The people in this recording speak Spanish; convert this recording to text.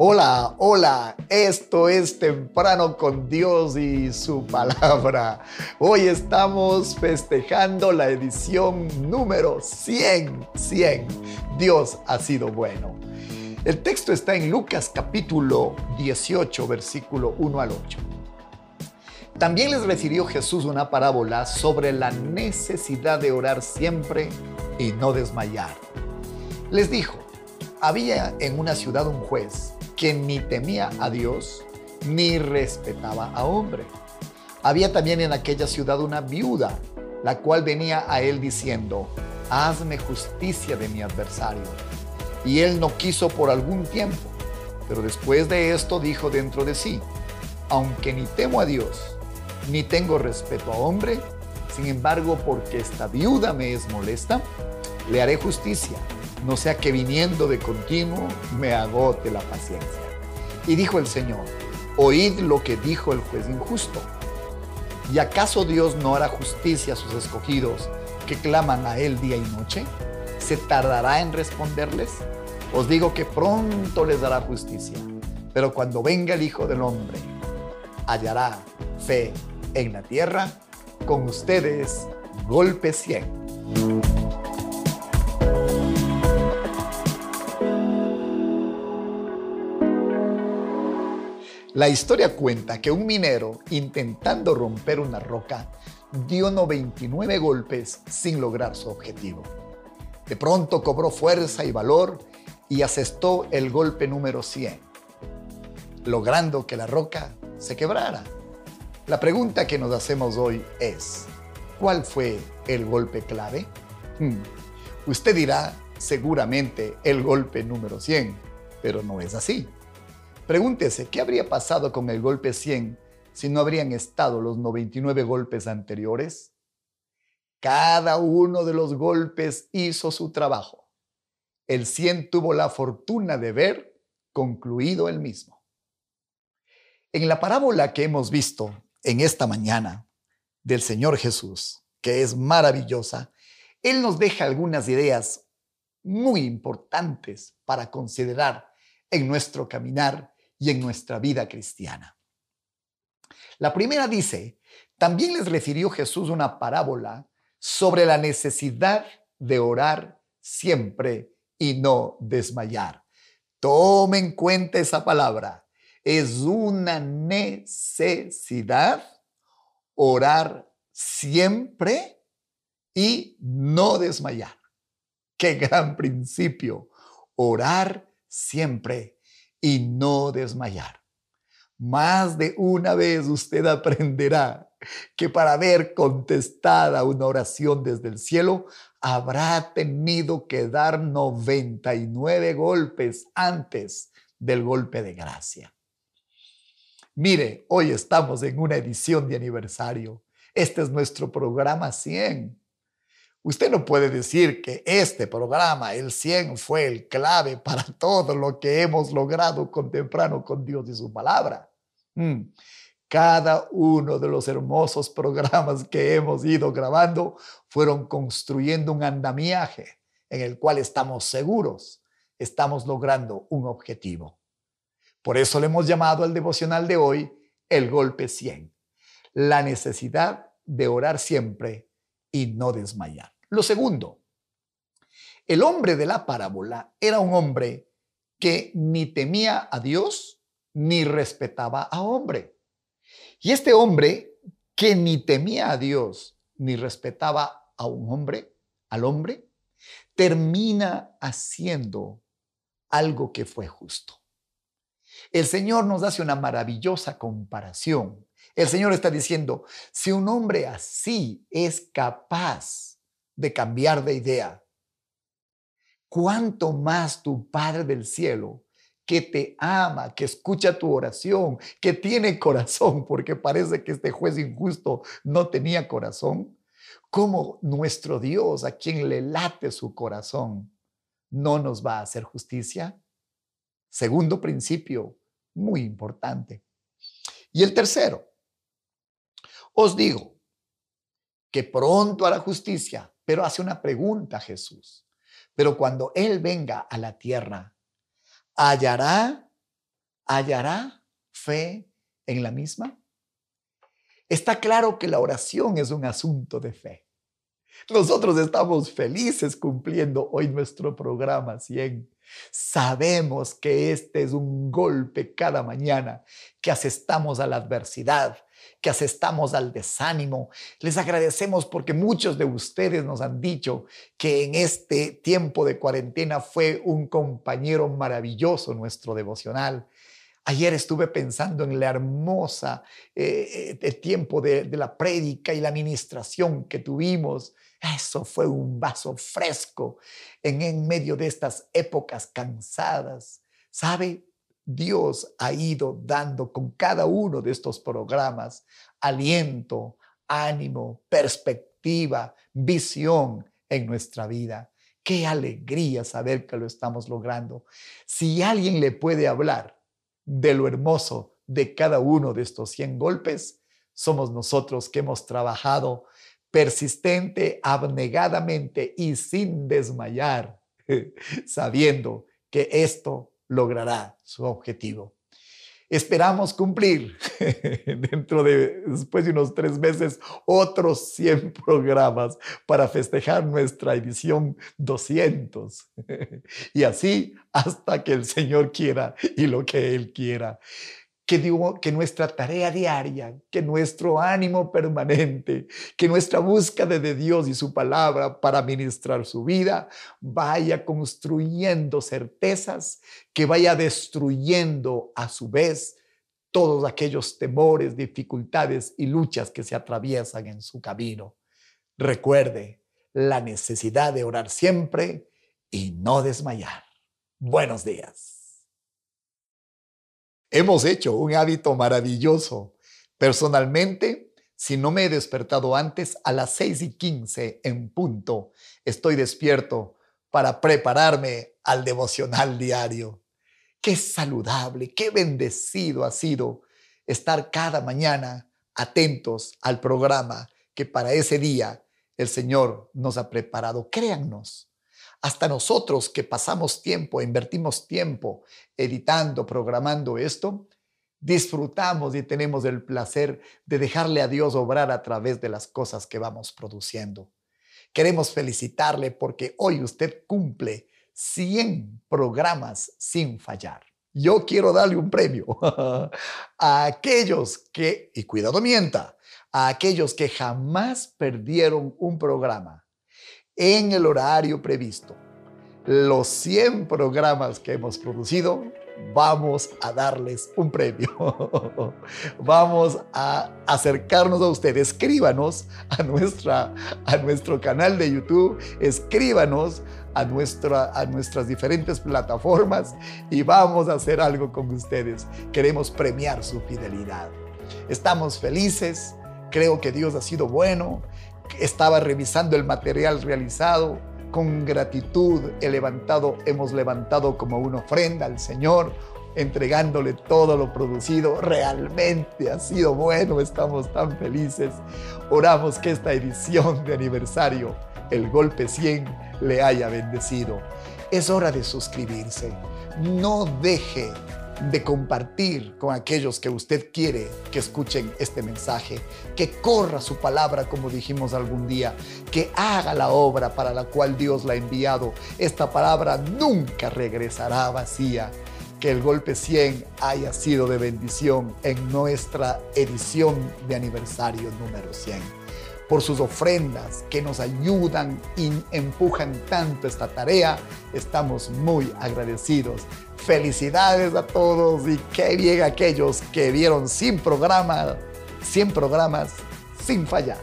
Hola, hola, esto es temprano con Dios y su palabra. Hoy estamos festejando la edición número 100, 100. Dios ha sido bueno. El texto está en Lucas capítulo 18, versículo 1 al 8. También les refirió Jesús una parábola sobre la necesidad de orar siempre y no desmayar. Les dijo, había en una ciudad un juez que ni temía a Dios ni respetaba a hombre. Había también en aquella ciudad una viuda, la cual venía a él diciendo, hazme justicia de mi adversario. Y él no quiso por algún tiempo, pero después de esto dijo dentro de sí, aunque ni temo a Dios, ni tengo respeto a hombre, sin embargo, porque esta viuda me es molesta, le haré justicia no sea que viniendo de continuo me agote la paciencia. Y dijo el Señor, oíd lo que dijo el juez injusto. ¿Y acaso Dios no hará justicia a sus escogidos que claman a Él día y noche? ¿Se tardará en responderles? Os digo que pronto les dará justicia. Pero cuando venga el Hijo del Hombre, hallará fe en la tierra. Con ustedes, golpe 100. La historia cuenta que un minero, intentando romper una roca, dio 99 golpes sin lograr su objetivo. De pronto cobró fuerza y valor y asestó el golpe número 100, logrando que la roca se quebrara. La pregunta que nos hacemos hoy es, ¿cuál fue el golpe clave? Hmm. Usted dirá seguramente el golpe número 100, pero no es así. Pregúntese, ¿qué habría pasado con el golpe 100 si no habrían estado los 99 golpes anteriores? Cada uno de los golpes hizo su trabajo. El 100 tuvo la fortuna de ver concluido el mismo. En la parábola que hemos visto en esta mañana del Señor Jesús, que es maravillosa, Él nos deja algunas ideas muy importantes para considerar en nuestro caminar y en nuestra vida cristiana. La primera dice, también les refirió Jesús una parábola sobre la necesidad de orar siempre y no desmayar. Tome en cuenta esa palabra. Es una necesidad orar siempre y no desmayar. Qué gran principio. Orar siempre y no desmayar. Más de una vez usted aprenderá que para ver contestada una oración desde el cielo, habrá tenido que dar 99 golpes antes del golpe de gracia. Mire, hoy estamos en una edición de aniversario. Este es nuestro programa 100. Usted no puede decir que este programa, el 100, fue el clave para todo lo que hemos logrado con temprano con Dios y su palabra. Mm. Cada uno de los hermosos programas que hemos ido grabando fueron construyendo un andamiaje en el cual estamos seguros, estamos logrando un objetivo. Por eso le hemos llamado al devocional de hoy el golpe 100, la necesidad de orar siempre y no desmayar. Lo segundo, el hombre de la parábola era un hombre que ni temía a Dios ni respetaba a hombre. Y este hombre que ni temía a Dios ni respetaba a un hombre, al hombre, termina haciendo algo que fue justo. El Señor nos hace una maravillosa comparación. El Señor está diciendo, si un hombre así es capaz de cambiar de idea. Cuánto más tu Padre del Cielo, que te ama, que escucha tu oración, que tiene corazón, porque parece que este juez injusto no tenía corazón, como nuestro Dios, a quien le late su corazón, no nos va a hacer justicia. Segundo principio, muy importante. Y el tercero, os digo que pronto hará justicia pero hace una pregunta Jesús. Pero cuando Él venga a la tierra, ¿hallará ¿hallará fe en la misma? Está claro que la oración es un asunto de fe. Nosotros estamos felices cumpliendo hoy nuestro programa 100. Sabemos que este es un golpe cada mañana, que asestamos a la adversidad, que asestamos al desánimo. Les agradecemos porque muchos de ustedes nos han dicho que en este tiempo de cuarentena fue un compañero maravilloso nuestro devocional. Ayer estuve pensando en la hermosa eh, eh tiempo de, de la prédica y la administración que tuvimos. Eso fue un vaso fresco en, en medio de estas épocas cansadas. ¿Sabe? Dios ha ido dando con cada uno de estos programas aliento, ánimo, perspectiva, visión en nuestra vida. Qué alegría saber que lo estamos logrando. Si alguien le puede hablar de lo hermoso de cada uno de estos 100 golpes, somos nosotros que hemos trabajado persistente, abnegadamente y sin desmayar, sabiendo que esto logrará su objetivo. Esperamos cumplir dentro de, después de unos tres meses, otros 100 programas para festejar nuestra edición 200. Y así hasta que el Señor quiera y lo que Él quiera que, nuestra tarea diaria, que nuestro ánimo permanente, que nuestra búsqueda de Dios y su palabra para ministrar su vida vaya construyendo certezas, que vaya destruyendo a su vez todos aquellos temores, dificultades y luchas que se atraviesan en su camino. Recuerde la necesidad de orar siempre y no desmayar. Buenos días. Hemos hecho un hábito maravilloso. Personalmente, si no me he despertado antes, a las 6 y 15 en punto, estoy despierto para prepararme al devocional diario. Qué saludable, qué bendecido ha sido estar cada mañana atentos al programa que para ese día el Señor nos ha preparado. Créannos, hasta nosotros que pasamos tiempo, invertimos tiempo editando, programando esto, disfrutamos y tenemos el placer de dejarle a Dios obrar a través de las cosas que vamos produciendo. Queremos felicitarle porque hoy usted cumple 100 programas sin fallar. Yo quiero darle un premio a aquellos que, y cuidado mienta, a aquellos que jamás perdieron un programa en el horario previsto. Los 100 programas que hemos producido, vamos a darles un premio. vamos a acercarnos a ustedes. Escríbanos a, nuestra, a nuestro canal de YouTube, escríbanos a, nuestra, a nuestras diferentes plataformas y vamos a hacer algo con ustedes. Queremos premiar su fidelidad. Estamos felices, creo que Dios ha sido bueno estaba revisando el material realizado. Con gratitud he levantado, hemos levantado como una ofrenda al Señor, entregándole todo lo producido. Realmente ha sido bueno, estamos tan felices. Oramos que esta edición de aniversario, el golpe 100, le haya bendecido. Es hora de suscribirse. No deje de compartir con aquellos que usted quiere que escuchen este mensaje, que corra su palabra como dijimos algún día, que haga la obra para la cual Dios la ha enviado. Esta palabra nunca regresará vacía. Que el golpe 100 haya sido de bendición en nuestra edición de aniversario número 100 por sus ofrendas que nos ayudan y empujan tanto esta tarea. Estamos muy agradecidos. Felicidades a todos y qué bien aquellos que vieron sin programa, 100 programas sin fallar.